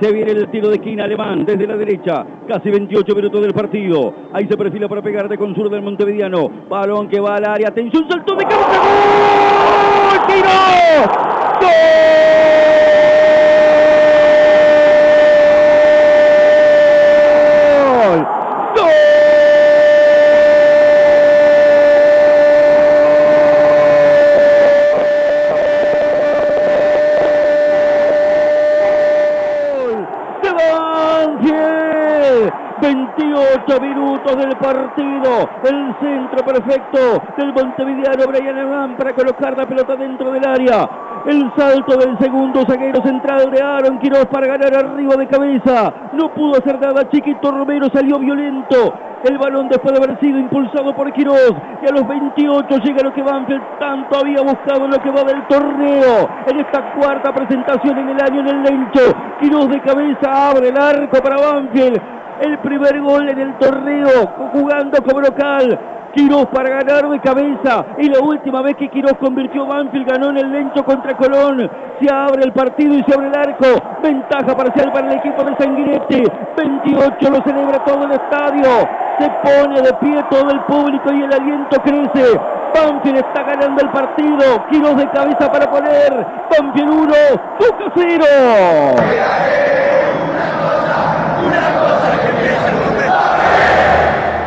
Se viene el tiro de esquina alemán desde la derecha. Casi 28 minutos del partido. Ahí se perfila para pegar de sur del Montevideano. Balón que va al área. Atención, salto de cabeza. ¡Gol! ¡Tiro! ¡Gol! 28 minutos del partido. El centro perfecto del Montevideano Brian Alemán para colocar la pelota dentro del área. El salto del segundo zaguero central de Aaron Quiroz para ganar arriba de cabeza. No pudo hacer nada. Chiquito Romero salió violento. El balón después de haber sido impulsado por Quiroz. Y a los 28 llega lo que Banfield tanto había buscado en lo que va del torneo. En esta cuarta presentación en el año en el Lencho. Quiroz de cabeza abre el arco para Banfield. El primer gol en el torneo jugando como local. Quiroz para ganar de cabeza. Y la última vez que Quiroz convirtió Banfield, ganó en el Lencho contra Colón. Se abre el partido y se abre el arco. Ventaja parcial para el equipo de Sanguinetti. 28 lo celebra todo el estadio. Se pone de pie todo el público y el aliento crece. Banfield está ganando el partido. Quiroz de cabeza para poner. Banfield 1, Tuca 0.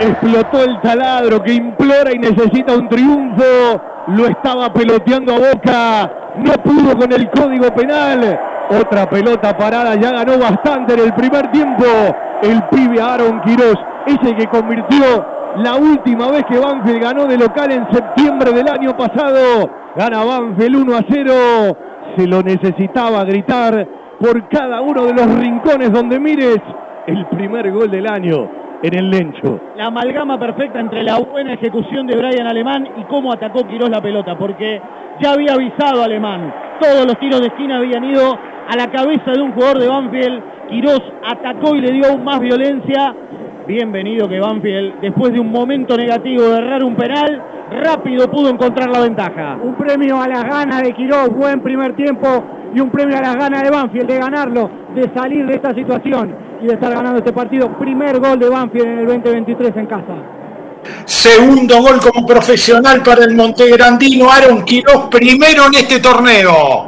Explotó el taladro que implora y necesita un triunfo. Lo estaba peloteando a boca. No pudo con el código penal. Otra pelota parada. Ya ganó bastante en el primer tiempo. El pibe Aaron Quiroz. Ese que convirtió la última vez que Banfield ganó de local en septiembre del año pasado. Gana Banfield 1 a 0. Se lo necesitaba gritar por cada uno de los rincones donde mires. El primer gol del año en el Lencho. La amalgama perfecta entre la buena ejecución de Brian Alemán y cómo atacó Quirós la pelota, porque ya había avisado Alemán. Todos los tiros de esquina habían ido a la cabeza de un jugador de Banfield. Quirós atacó y le dio aún más violencia. Bienvenido que Banfield, después de un momento negativo de errar un penal, rápido pudo encontrar la ventaja. Un premio a las ganas de Quirós, buen primer tiempo y un premio a las ganas de Banfield de ganarlo, de salir de esta situación y de estar ganando este partido. Primer gol de Banfield en el 2023 en casa. Segundo gol como profesional para el Montegrandino Aaron Quiroz, primero en este torneo.